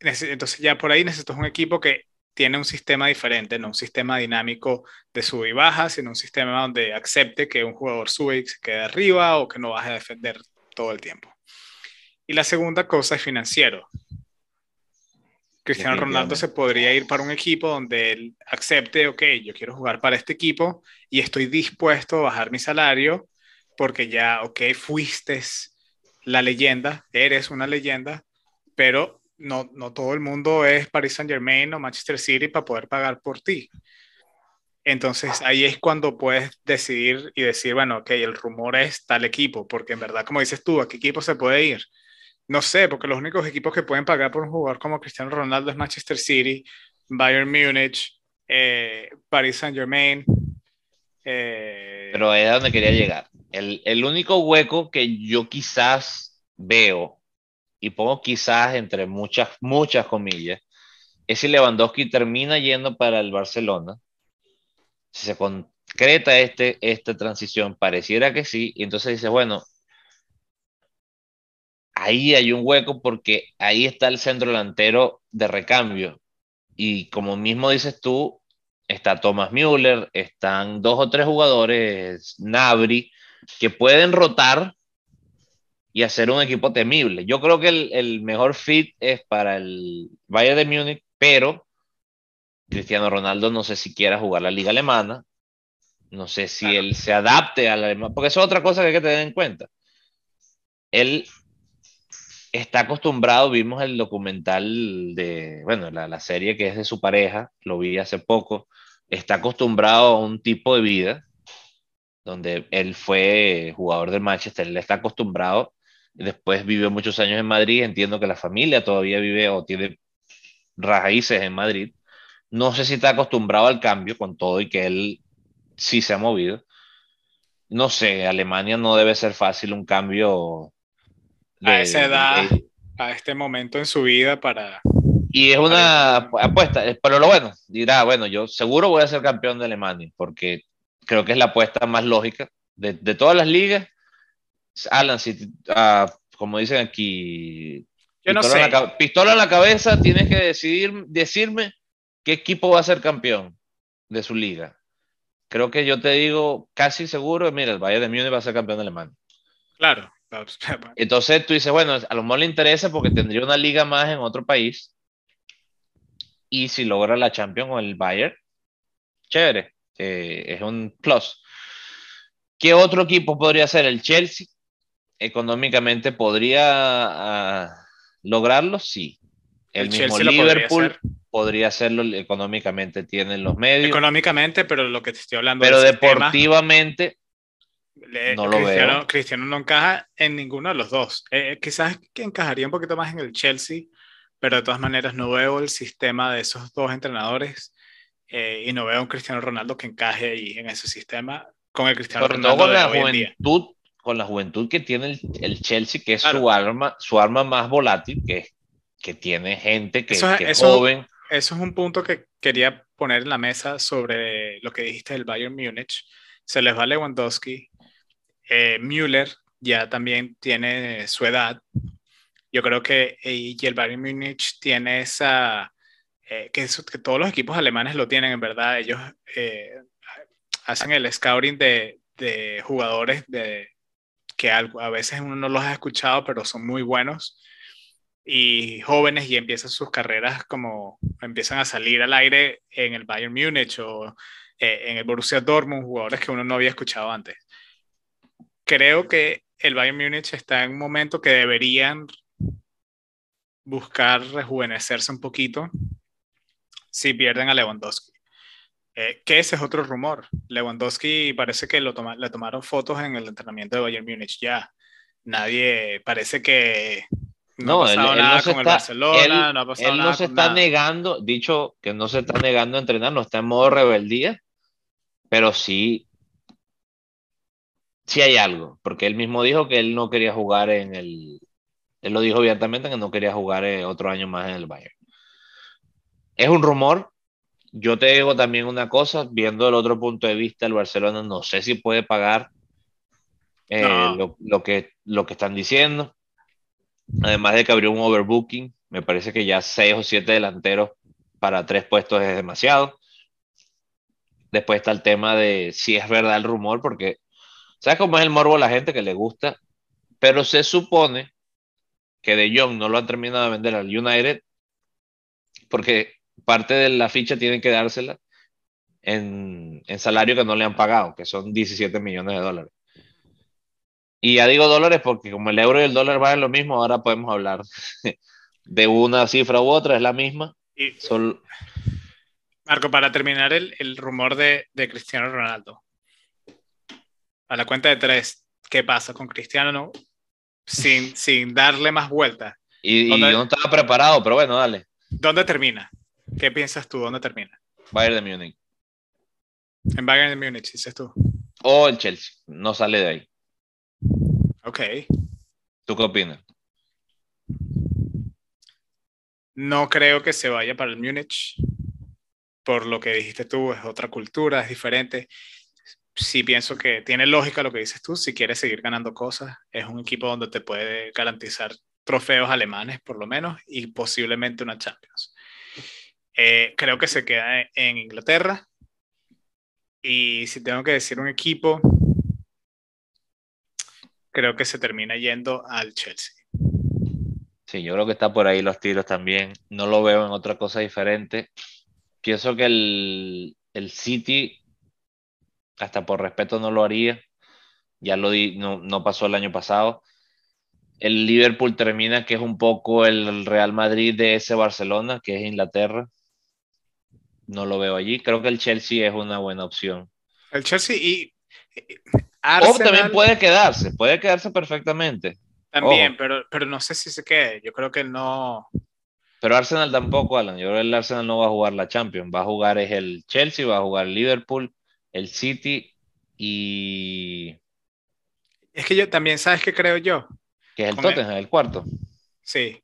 Speaker 2: Entonces ya por ahí necesitas un equipo que tiene un sistema diferente, no un sistema dinámico de sube y baja, sino un sistema donde acepte que un jugador sube y se quede arriba o que no baje a defender todo el tiempo. Y la segunda cosa es financiero. Cristiano Ronaldo se podría ir para un equipo donde él acepte, ok, yo quiero jugar para este equipo y estoy dispuesto a bajar mi salario porque ya, ok, fuiste la leyenda, eres una leyenda, pero no, no todo el mundo es Paris Saint Germain o Manchester City para poder pagar por ti. Entonces ahí es cuando puedes decidir y decir, bueno, ok, el rumor es tal equipo, porque en verdad, como dices tú, ¿a qué equipo se puede ir? No sé, porque los únicos equipos que pueden pagar por un jugador como Cristiano Ronaldo es Manchester City, Bayern Múnich, eh, Paris Saint Germain.
Speaker 1: Eh, Pero es a donde quería llegar. El, único hueco que yo quizás veo, y pongo quizás entre muchas, muchas comillas, es si Lewandowski termina yendo para el Barcelona. Si se concreta este, esta transición, pareciera que sí, y entonces dice, bueno, ahí hay un hueco porque ahí está el centro delantero de recambio. Y como mismo dices tú, está Thomas Müller, están dos o tres jugadores, Nabri, que pueden rotar y hacer un equipo temible. Yo creo que el, mejor fit es para el Bayern de Múnich, pero Cristiano Ronaldo no sé si quiera jugar la liga alemana, no sé si él se adapte a la alemana, porque eso es otra cosa que hay que tener en cuenta. Él está acostumbrado, vimos el documental de, bueno, la, la serie que es de su pareja, lo vi hace poco, está acostumbrado a un tipo de vida donde él fue jugador del Manchester, él está acostumbrado, después vivió muchos años en Madrid, entiendo que la familia todavía vive o tiene raíces en Madrid, no sé si está acostumbrado al cambio con todo y que él sí se ha movido. No sé, Alemania no debe ser fácil un cambio.
Speaker 2: a esa edad, a este momento en su vida para...
Speaker 1: Y es una apuesta, pero lo bueno, dirá, bueno, yo seguro voy a ser campeón de Alemania, porque creo que es la apuesta más lógica de, de todas las ligas. Alan, si, uh, como dicen aquí,
Speaker 2: Yo
Speaker 1: pistola,
Speaker 2: no
Speaker 1: en la, pistola en la cabeza, tienes que decidir, decirme ¿qué equipo va a ser campeón de su liga? Creo que yo te digo casi seguro, mira, el Bayern de Múnich va a ser campeón de Alemania.
Speaker 2: Claro. *laughs*
Speaker 1: Entonces tú dices, bueno, a lo mejor le interesa porque tendría una liga más en otro país. Y si logra la Champions con el Bayern, chévere, eh, es un plus. ¿Qué otro equipo podría ser? El Chelsea. Económicamente podría ah, lograrlo, sí. El, mismo Liverpool podría, hacerlo económicamente, tienen los medios.
Speaker 2: Económicamente, pero lo que te estoy hablando.
Speaker 1: Pero deportivamente, no lo
Speaker 2: Cristiano,
Speaker 1: veo.
Speaker 2: Cristiano no encaja en ninguno de los dos. Eh, eh, quizás que encajaría un poquito más en el Chelsea, pero de todas maneras no veo el sistema de esos dos entrenadores eh, y no veo a un Cristiano Ronaldo que encaje ahí en ese sistema con el Cristiano Ronaldo.
Speaker 1: con la juventud, con la juventud que tiene el, Chelsea, que es su arma, su arma más volátil, que, que tiene gente que, es joven.
Speaker 2: Eso es un punto que quería poner en la mesa sobre lo que dijiste del Bayern Múnich. Se les va Lewandowski. Eh, Müller ya también tiene su edad. Yo creo que y el Bayern Múnich tiene esa eh, que, que, todos los equipos alemanes lo tienen, en verdad. Ellos eh, hacen el scouting de, de jugadores de, que a, veces uno no los ha escuchado, pero son muy buenos y jóvenes y empiezan sus carreras como empiezan a salir al aire en el Bayern Múnich o eh, en el Borussia Dortmund, jugadores que uno no había escuchado antes. Creo que el Bayern Múnich está en un momento que deberían buscar rejuvenecerse un poquito si pierden a Lewandowski. Eh, que ese es otro rumor. Lewandowski parece que lo le tomaron fotos en el entrenamiento de Bayern Múnich ya. Nadie, parece que no, ha pasado nada con el Barcelona, no ha pasado
Speaker 1: él no se está negando, dicho que no se está negando a entrenar, no está en modo rebeldía, pero sí, sí hay algo, porque él mismo dijo que él no quería jugar en el, él lo dijo abiertamente que no quería jugar eh, otro año más en el Bayern. Es un rumor. Yo te digo también una cosa, viendo el otro punto de vista, el Barcelona no sé si puede pagar eh, lo, que, lo que están diciendo. Además de que abrió un overbooking, me parece que ya seis o siete delanteros para tres puestos es demasiado. Después está el tema de si es verdad el rumor, porque ¿sabes cómo es el morbo a la gente que le gusta? Pero se supone que De Jong no lo han terminado de vender al United porque parte de la ficha tienen que dársela en, en, salario que no le han pagado, que son 17 millones de dólares. Y ya digo dólares porque como el euro y el dólar valen lo mismo, ahora podemos hablar *laughs* de una cifra u otra, es la misma. Y,
Speaker 2: Marco, para terminar el, el rumor de, de, Cristiano Ronaldo. A la cuenta de tres, ¿qué pasa con Cristiano sin, *laughs* sin darle más vueltas?
Speaker 1: Y, y no estaba preparado, pero bueno, dale.
Speaker 2: ¿Dónde termina? ¿Qué piensas tú? ¿Dónde termina?
Speaker 1: Bayern de Múnich.
Speaker 2: En Bayern de Múnich, dices tú.
Speaker 1: O el Chelsea. No sale de ahí.
Speaker 2: Ok.
Speaker 1: ¿Tú qué opinas?
Speaker 2: No creo que se vaya para el Múnich. Por lo que dijiste tú, es otra cultura, es diferente. Sí pienso que tiene lógica lo que dices tú. Si quieres seguir ganando cosas, es un equipo donde te puede garantizar trofeos alemanes, por lo menos, y posiblemente una Champions. Eh, creo que se queda en Inglaterra. Y si tengo que decir un equipo, creo que se termina yendo al Chelsea.
Speaker 1: Sí, yo creo que está por ahí los tiros también. No lo veo en otra cosa diferente. Pienso que el, el City, hasta por respeto, no lo haría. Ya lo di, no, no pasó el año pasado el Liverpool termina que es un poco el Real Madrid de ese Barcelona, que es Inglaterra. No lo veo allí. Creo que el Chelsea es una buena opción.
Speaker 2: El Chelsea y.
Speaker 1: O también puede quedarse, puede quedarse perfectamente.
Speaker 2: También, pero, pero no sé si se quede. Yo creo que no.
Speaker 1: Pero Arsenal tampoco, Alan. Yo creo que el Arsenal no va a jugar la Champions. Va a jugar es el Chelsea, va a jugar el Liverpool, el City y.
Speaker 2: Es que yo también, ¿sabes qué creo yo?
Speaker 1: Que es el Tottenham, el... cuarto.
Speaker 2: Sí.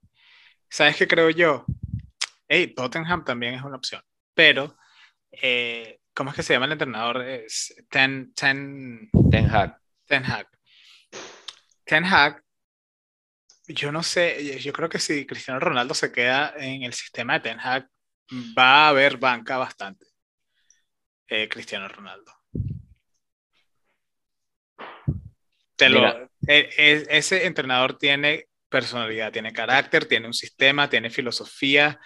Speaker 2: ¿Sabes qué creo yo? Hey, Tottenham también es una opción. Pero, eh, ¿cómo es que se llama el entrenador? Es Ten, ten,
Speaker 1: ten Hag.
Speaker 2: Ten Hag. Ten Hag, yo no sé, yo creo que si Cristiano Ronaldo se queda en el sistema de Ten Hag, va a haber banca bastante. Eh, Cristiano Ronaldo. E, e, ese entrenador tiene personalidad, tiene carácter, tiene un sistema, tiene filosofía,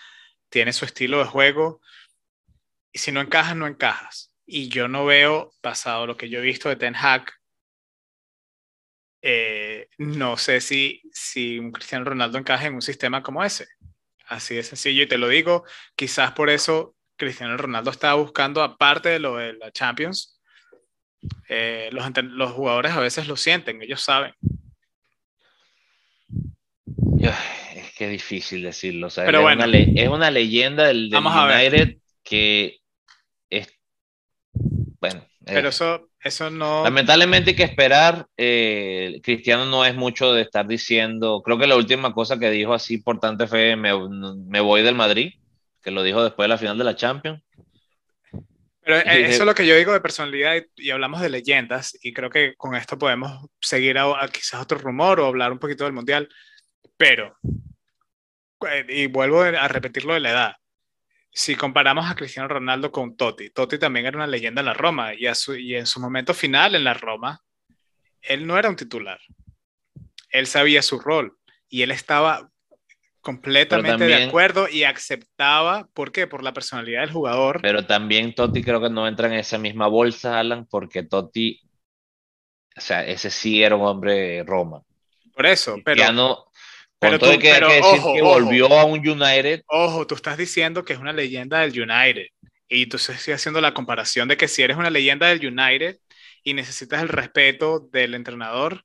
Speaker 2: tiene su estilo de juego. Y si no encajas, no encajas. Y yo no veo, pasado lo que yo he visto de Ten Hag, eh, no sé si, si un Cristiano Ronaldo encaja en un sistema como ese. Así de sencillo. Y te lo digo, quizás por eso Cristiano Ronaldo estaba buscando, aparte de lo de la Champions, eh, los, los jugadores a veces lo sienten, ellos saben.
Speaker 1: Es que es difícil decirlo. Pero es, bueno, una es una leyenda del, United que. Bueno.
Speaker 2: Pero eso, eso no.
Speaker 1: Lamentablemente hay que esperar. Eh, Cristiano no es mucho de estar diciendo. Creo que la última cosa que dijo así importante fue: me, me voy del Madrid, que lo dijo después de la final de la Champions.
Speaker 2: Pero eh, eso es lo que yo digo de personalidad y, hablamos de leyendas y creo que con esto podemos seguir a, quizás otro rumor o hablar un poquito del mundial, pero, eh, y vuelvo a repetir lo de la edad, si comparamos a Cristiano Ronaldo con Totti, Totti también era una leyenda en la Roma y, y en su momento final en la Roma, él no era un titular, él sabía su rol y él estaba completamente de acuerdo y aceptaba, ¿por qué? Por la personalidad del jugador.
Speaker 1: Pero también Totti creo que no entra en esa misma bolsa, Alan, porque Totti, o sea, ese sí era un hombre Roma.
Speaker 2: Por eso, pero...
Speaker 1: Ya no, pero tú, que, que decir que volvió a un United.
Speaker 2: Ojo, tú estás diciendo que es una leyenda del United. Y tú estás haciendo la comparación de que si eres una leyenda del United y necesitas el respeto del entrenador,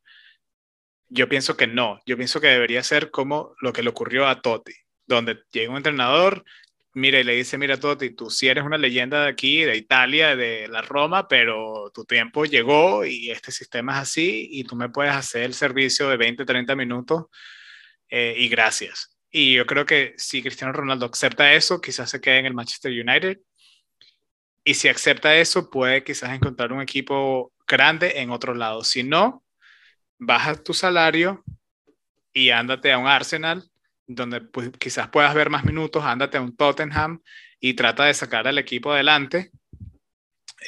Speaker 2: yo pienso que no. Yo pienso que debería ser como lo que le ocurrió a Totti, donde llega un entrenador, mira y le dice, mira Totti, tú sí eres una leyenda de aquí, de Italia, de la Roma, pero tu tiempo llegó y este sistema es así y tú me puedes hacer el servicio de 20, 30 minutos eh, y gracias. Y yo creo que si Cristiano Ronaldo acepta eso, quizás se quede en el Manchester United. Y si acepta eso, puede quizás encontrar un equipo grande en otro lado. Si no, baja tu salario y ándate a un Arsenal, donde pues, quizás puedas ver más minutos, ándate a un Tottenham y trata de sacar al equipo adelante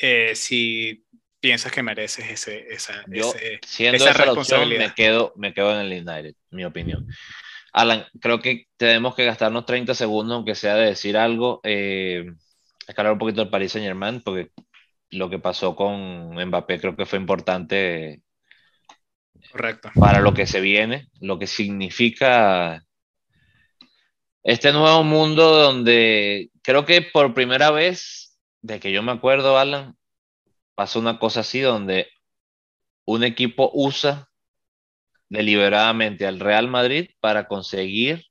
Speaker 2: eh, si piensas que mereces ese, esa,
Speaker 1: esa, responsabilidad. me, quedo, me quedo en el United, mi opinión. Alan, creo que tenemos que gastarnos 30 segundos, aunque sea de decir algo. Eh, escalar un poquito el Paris Saint Germain, porque lo que pasó con Mbappé creo que fue importante
Speaker 2: Correcto.
Speaker 1: Para lo que se viene, lo que significa este nuevo mundo donde creo que por primera vez, de que yo me acuerdo, Alan, pasó una cosa así donde un equipo usa deliberadamente al Real Madrid para conseguir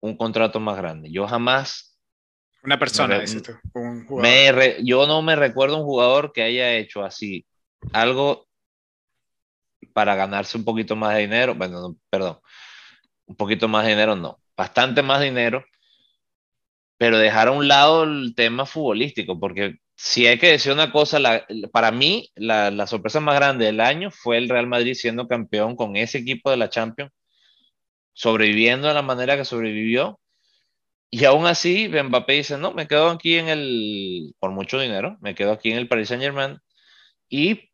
Speaker 1: un contrato más grande. Yo jamás...
Speaker 2: Una persona,
Speaker 1: yo no me recuerdo un jugador que haya hecho así algo para ganarse un poquito más de dinero, bueno, perdón, un poquito más de dinero no, bastante más dinero, pero dejar a un lado el tema futbolístico, porque si hay que decir una cosa, para mí la, sorpresa más grande del año fue el Real Madrid siendo campeón con ese equipo de la Champions, sobreviviendo de la manera que sobrevivió. Y aún así, Mbappé dice, no, me quedo aquí en el, por mucho dinero, me quedo aquí en el Paris Saint Germain. Y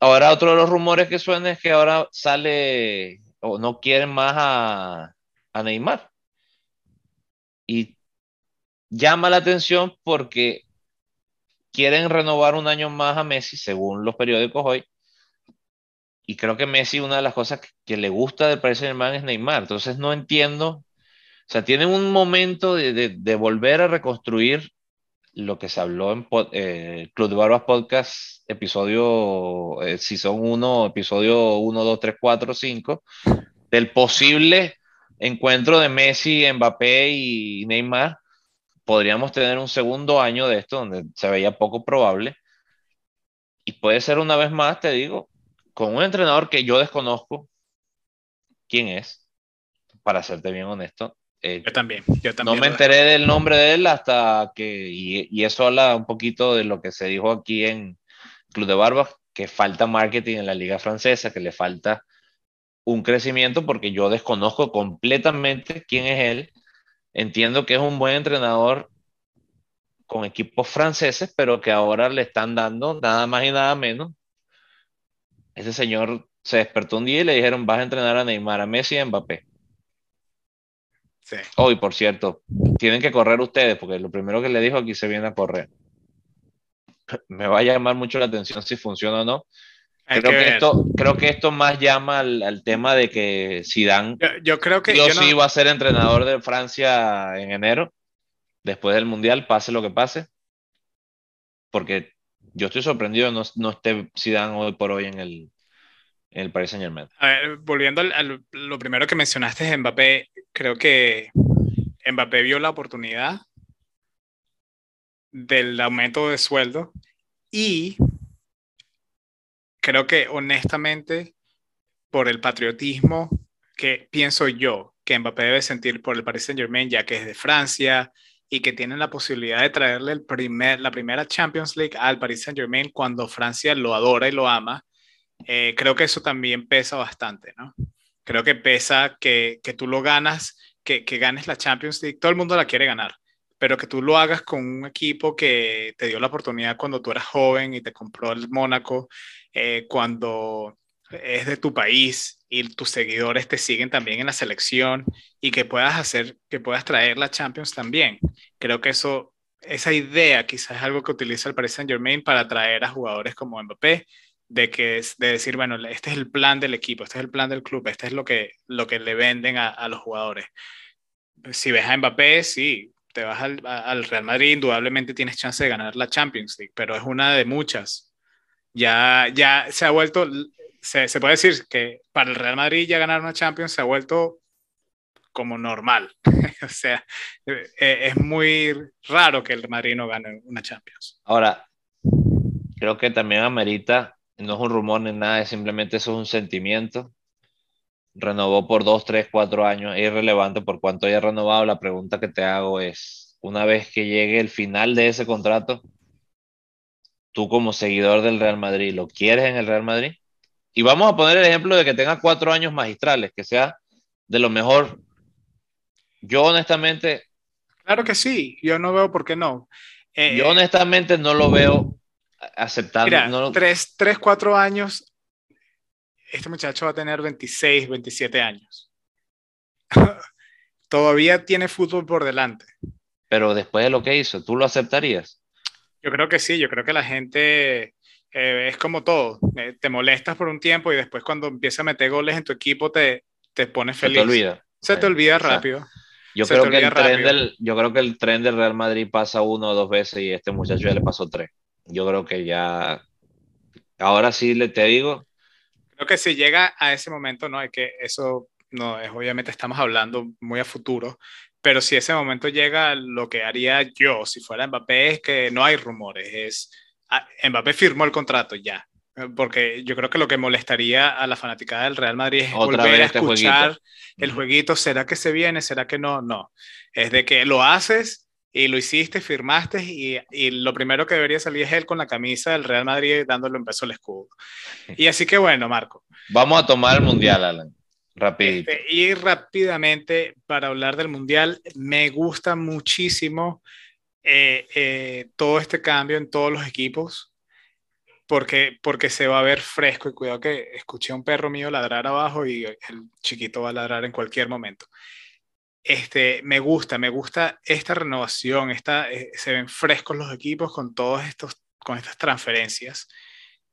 Speaker 1: Ahora otro de los rumores que suena es que ahora sale o no quieren más a Neymar. Y llama la atención porque quieren renovar un año más a Messi, según los periódicos hoy. Y creo que Messi, una de las cosas que, le gusta del Paris Saint-Germain es Neymar. Entonces no entiendo. O sea, tienen un momento de, volver a reconstruir lo que se habló en eh, Club de Barbas Podcast, episodio, eh, Season 1, episodio 1, 2, 3, 4, 5, del posible encuentro de Messi, Mbappé y Neymar. Podríamos tener un segundo año de esto donde se veía poco probable. Y puede ser una vez más, te digo, con un entrenador que yo desconozco quién es, para serte bien honesto,
Speaker 2: eh, yo, también, yo
Speaker 1: también, No me enteré del nombre de él hasta que, y, y, eso habla un poquito de lo que se dijo aquí en Club de Barbas, que falta marketing en la liga francesa, que le falta un crecimiento porque yo desconozco completamente quién es él entiendo que es un buen entrenador con equipos franceses, pero que ahora le están dando nada más y nada menos. Ese señor se despertó un día y le dijeron, vas a entrenar a Neymar, a Messi y a Mbappé. Sí. Hoy, por cierto, tienen que correr ustedes, porque lo primero que le dijo aquí se viene a correr. Me va a llamar mucho la atención si funciona o no. Creo que, esto, creo que esto más llama al, tema de que Zidane
Speaker 2: yo, yo creo que
Speaker 1: yo, sí va a ser entrenador de Francia en enero después del Mundial, pase lo que pase, porque yo estoy sorprendido no, no esté Zidane hoy por hoy en el, en el Paris Saint Germain.
Speaker 2: volviendo a lo primero que mencionaste de Mbappé, creo que Mbappé vio la oportunidad del aumento de sueldo y creo que honestamente por el patriotismo que pienso yo que Mbappé debe sentir por el Paris Saint Germain, ya que es de Francia, y que tienen la posibilidad de traerle el primer, la primera Champions League al Paris Saint Germain cuando Francia lo adora y lo ama, eh, creo que eso también pesa bastante, ¿no? Creo que pesa que, que tú lo ganas, que, que, ganes la Champions League, todo el mundo la quiere ganar, pero que tú lo hagas con un equipo que te dio la oportunidad cuando tú eras joven y te compró el Mónaco, eh, cuando es de tu país y tus seguidores te siguen también en la selección y que puedas hacer, que puedas traer la Champions también. Creo que eso, esa idea quizás es algo que utiliza el Paris Saint Germain para atraer a jugadores como Mbappé, de que de decir, bueno, este es el plan del equipo, este es el plan del club, este es lo que, lo que le venden a, a los jugadores. Si ves a Mbappé, sí, te vas al, al Real Madrid, indudablemente tienes chance de ganar la Champions League, pero es una de muchas. Ya, ya se ha vuelto, se, se, puede decir que para el Real Madrid ya ganar una Champions se ha vuelto como normal. *laughs* o sea, eh, es muy raro que el Madrid no gane una Champions.
Speaker 1: Ahora, creo que también amerita, no es un rumor ni nada, simplemente eso es un sentimiento. Renovó por dos, tres, cuatro años, es irrelevante por cuánto haya renovado. La pregunta que te hago es, una vez que llegue el final de ese contrato, tú como seguidor del Real Madrid, ¿lo quieres en el Real Madrid? Y vamos a poner el ejemplo de que tenga cuatro años magistrales, que sea de lo mejor. Yo honestamente...
Speaker 2: Claro que sí, yo no veo por qué no.
Speaker 1: Eh, yo honestamente no lo veo aceptando.
Speaker 2: Mira, tres, tres, cuatro años, este muchacho va a tener 26, 27 años. *laughs* Todavía tiene fútbol por delante.
Speaker 1: Pero después de lo que hizo, ¿tú lo aceptarías?
Speaker 2: Yo creo que sí, yo creo que la gente eh, es como todo, eh, te molestas por un tiempo y después cuando empieza a meter goles en tu equipo te, te pones feliz.
Speaker 1: Se te olvida.
Speaker 2: Se te olvida rápido.
Speaker 1: yo, creo que el tren del, yo creo que el tren del Real Madrid pasa uno o dos veces y este muchacho ya le pasó tres. Yo creo que ya, ahora sí le te digo.
Speaker 2: Creo que si llega a ese momento, no, es que eso no es, obviamente estamos hablando muy a futuro, pero si ese momento llega, lo que haría yo si fuera Mbappé es que no hay rumores, es Ah, Mbappé firmó el contrato ya. Porque yo creo que lo que molestaría a la fanaticada del Real Madrid es volver a este escuchar el jueguito. ¿Será que se viene? ¿Será que no? No. Es de que lo haces y lo hiciste, firmaste y, y, lo primero que debería salir es él con la camisa del Real Madrid dándole un beso al escudo. Y así que bueno, Marco.
Speaker 1: Vamos a tomar el Mundial, Alan. Rapidito.
Speaker 2: Este, y rápidamente, para hablar del Mundial, me gusta muchísimo eh, eh, todo este cambio en todos los equipos porque, porque se va a ver fresco y cuidado que escuché a un perro mío ladrar abajo y el chiquito va a ladrar en cualquier momento. Este, me gusta, me gusta esta renovación, esta, eh, se ven frescos los equipos con todos estos, con estas transferencias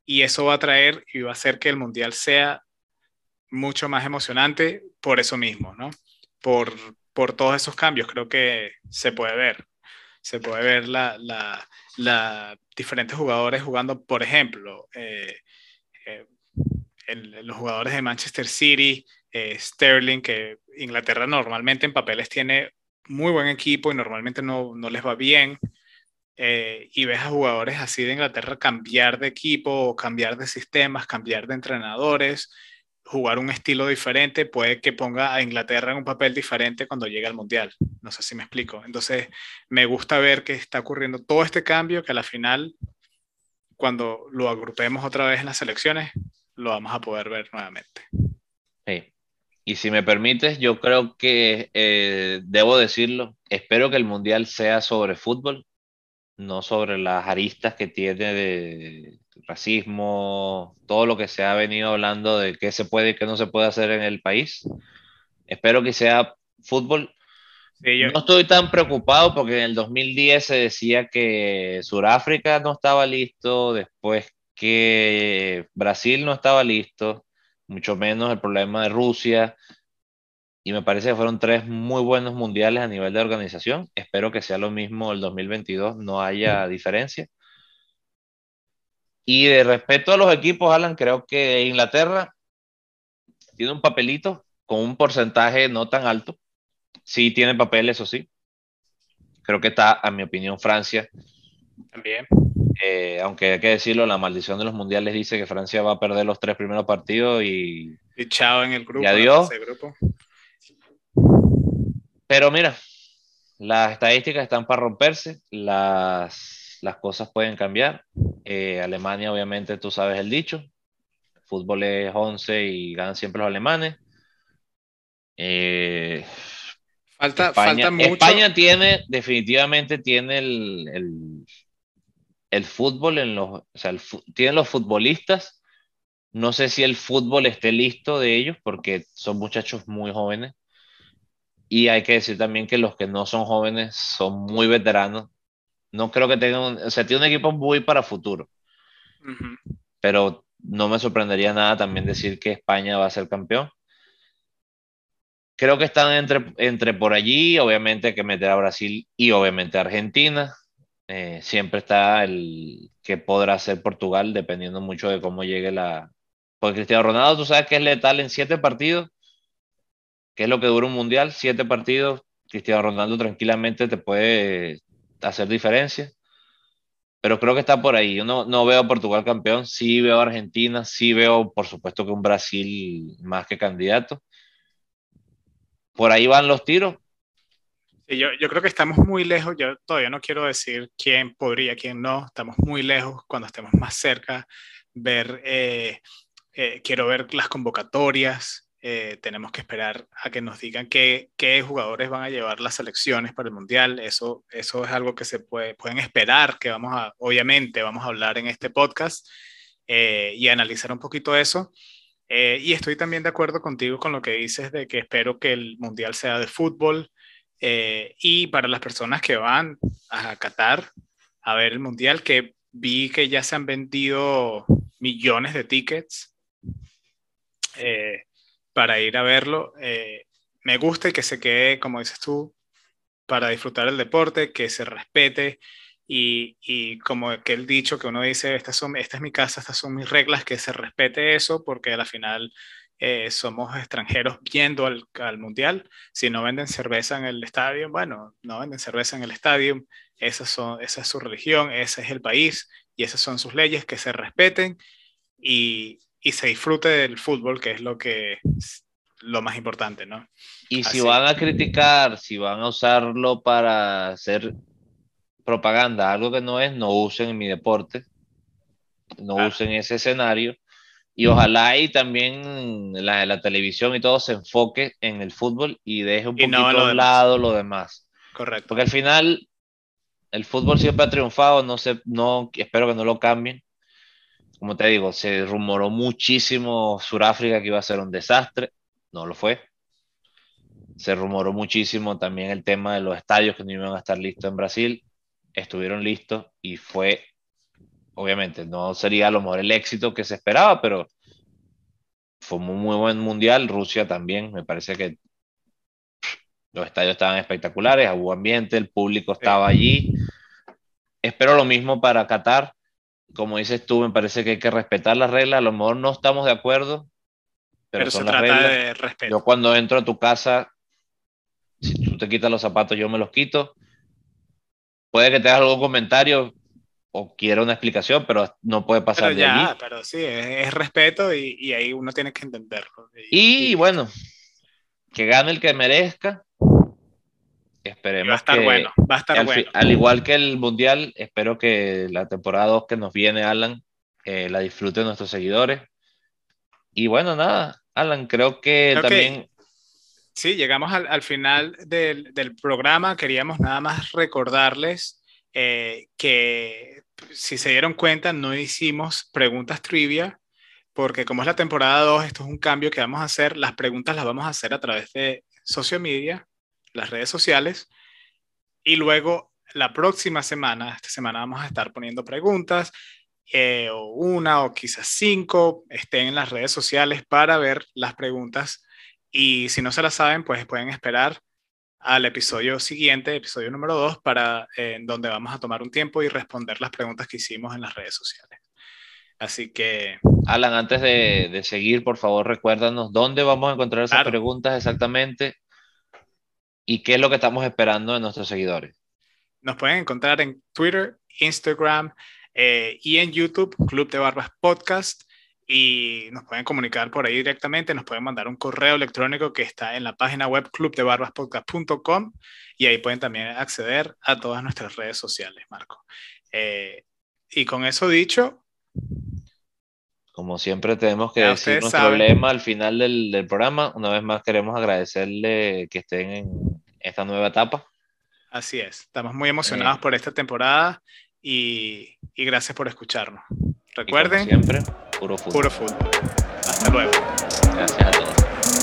Speaker 2: y eso va a traer y va a hacer que el mundial sea mucho más emocionante por eso mismo, ¿no? Por, por todos esos cambios, creo que se puede ver se puede ver la, la, diferentes jugadores jugando, por ejemplo, eh, eh, los jugadores de Manchester City, eh, Sterling, que Inglaterra normalmente en papeles tiene muy buen equipo y normalmente no, no les va bien. y ves a jugadores así de Inglaterra cambiar de equipo, cambiar de sistemas, cambiar de entrenadores, jugar un estilo diferente puede que ponga a Inglaterra en un papel diferente cuando llegue al Mundial. No sé si me explico. Entonces, me gusta ver que está ocurriendo todo este cambio que a la final, cuando lo agrupemos otra vez en las selecciones, lo vamos a poder ver nuevamente.
Speaker 1: Sí. Y si me permites, yo creo que eh, debo decirlo, espero que el Mundial sea sobre fútbol, no sobre las aristas que tiene de racismo, todo lo que se ha venido hablando de qué se puede y qué no se puede hacer en el país. Espero que sea fútbol. No estoy tan preocupado porque en el 2010 se decía que Sudáfrica no estaba listo, después que Brasil no estaba listo, mucho menos el problema de Rusia. Y me parece que fueron tres muy buenos mundiales a nivel de organización. Espero que sea lo mismo el 2022, no haya diferencia. Y de respecto a los equipos, Alan, creo que Inglaterra tiene un papelito con un porcentaje no tan alto. Sí tiene papel, eso sí. Creo que está, a mi opinión, Francia.
Speaker 2: También.
Speaker 1: Eh, aunque hay que decirlo, la maldición de los mundiales dice que Francia va a perder los tres primeros partidos y.
Speaker 2: Y chao en el grupo.
Speaker 1: Y adiós. Pero mira, las estadísticas están para romperse, las, las cosas pueden cambiar. Eh, Alemania, obviamente, tú sabes el dicho. fútbol es 11 y ganan siempre los alemanes. Eh,
Speaker 2: falta, España, mucho.
Speaker 1: España tiene, definitivamente tiene el el fútbol en los, o sea, tienen los futbolistas. No sé si el fútbol esté listo de ellos porque son muchachos muy jóvenes. Y hay que decir también que los que no son jóvenes son muy veteranos. No creo que tengan, o sea, tiene un equipo muy para futuro. Pero no me sorprendería nada también decir que España va a ser campeón. Creo que están entre, entre por allí, obviamente que meter a Brasil y obviamente a Argentina. Eh, siempre está el que podrá hacer Portugal, dependiendo mucho de cómo llegue la... Porque Cristiano Ronaldo, tú sabes que es letal en siete partidos, que es lo que dura un mundial, siete partidos, Cristiano Ronaldo tranquilamente te puede hacer diferencia. Pero creo que está por ahí. Yo no, no veo a Portugal campeón, sí veo a Argentina, sí veo, por supuesto, que un Brasil más que candidato. Por ahí van los tiros,
Speaker 2: yo, creo que estamos muy lejos, yo todavía no quiero decir quién podría, quién no, estamos muy lejos cuando estemos más cerca, ver, eh, eh, quiero ver las convocatorias, eh, tenemos que esperar a que nos digan qué, qué, jugadores van a llevar las selecciones para el Mundial, eso, eso es algo que se puede, pueden esperar, que vamos a, obviamente vamos a hablar en este podcast y analizar un poquito eso. y estoy también de acuerdo contigo con lo que dices de que espero que el Mundial sea de fútbol, eh, y para las personas que van a Qatar a ver el Mundial, que vi que ya se han vendido millones de tickets eh, para ir a verlo, eh, me gusta que se quede, como dices tú, para disfrutar el deporte, que se respete y, y como aquel dicho que uno dice, esta, son, esta es mi casa, estas son mis reglas, que se respete eso, porque al final eh, somos extranjeros viendo al, al, mundial. Si no venden cerveza en el estadio, bueno, no venden cerveza en el estadio. Esas son, esa es su religión, ese es el país y esas son sus leyes que se respeten y, y se disfrute del fútbol, que es lo que lo más importante, ¿no?
Speaker 1: Y si van a criticar, si van a usarlo para hacer propaganda, algo que no es, no usen en mi deporte, no usen ese escenario y ojalá y también la, la televisión y todo se enfoque en el fútbol y deje un poquito a lado lo demás.
Speaker 2: Correcto.
Speaker 1: Porque al final el fútbol siempre ha triunfado, no sé, no, espero que no lo cambien. Como te digo, se rumoró muchísimo Sudáfrica que iba a ser un desastre, no lo fue. Se rumoró muchísimo también el tema de los estadios que no iban a estar listos en Brasil, estuvieron listos y fue obviamente no sería a lo mejor el éxito que se esperaba, pero fue un muy buen mundial. Rusia también, me parece que los estadios estaban espectaculares, hubo ambiente, el público estaba allí. Espero lo mismo para Qatar. Como dices tú, me parece que hay que respetar las reglas. A lo mejor no estamos de acuerdo, pero, son las reglas. Yo cuando entro a tu casa, si tú te quitas los zapatos, yo me los quito. Puede que te hagas algún comentario, o quiera una explicación, pero no puede pasar
Speaker 2: pero ya, Pero sí, es, respeto y, y, ahí uno tiene que entenderlo.
Speaker 1: Y, bueno, que gane el que merezca. Esperemos
Speaker 2: va a estar
Speaker 1: que,
Speaker 2: bueno, va a estar
Speaker 1: al,
Speaker 2: bueno.
Speaker 1: Al igual que el Mundial, espero que la temporada 2 que nos viene, Alan, eh, la disfruten nuestros seguidores. Y bueno, nada, Alan, creo que también
Speaker 2: Sí, llegamos al, final del, programa. Queríamos nada más recordarles eh, que, si se dieron cuenta, no hicimos preguntas trivia, porque como es la temporada 2, esto es un cambio que vamos a hacer. Las preguntas las vamos a hacer a través de social media, las redes sociales, y luego la próxima semana, esta semana vamos a estar poniendo preguntas, eh, o una o quizás cinco, estén en las redes sociales para ver las preguntas y si no se la saben, pues pueden esperar al episodio siguiente, episodio número 2, para en donde vamos a tomar un tiempo y responder las preguntas que hicimos en las redes sociales. Así que...
Speaker 1: Alan, antes de, seguir, por favor, recuérdanos dónde vamos a encontrar esas preguntas exactamente y qué es lo que estamos esperando de nuestros seguidores.
Speaker 2: Nos pueden encontrar en Twitter, Instagram eh, y en YouTube, Club de Barbas Podcast y nos pueden comunicar por ahí directamente, nos pueden mandar un correo electrónico que está en la página web clubdebarbaspodcast.com y ahí pueden también acceder a todas nuestras redes sociales, Marco. Eh, y con eso dicho...
Speaker 1: Como siempre tenemos que decir nuestro lema al final del, del, programa. Una vez más queremos agradecerle que estén en esta nueva etapa.
Speaker 2: Así es, estamos muy emocionados eh. por esta temporada y, y gracias por escucharnos. Recuerden.
Speaker 1: siempre, puro fútbol.
Speaker 2: Puro fútbol. Hasta luego.
Speaker 1: Gracias a todos.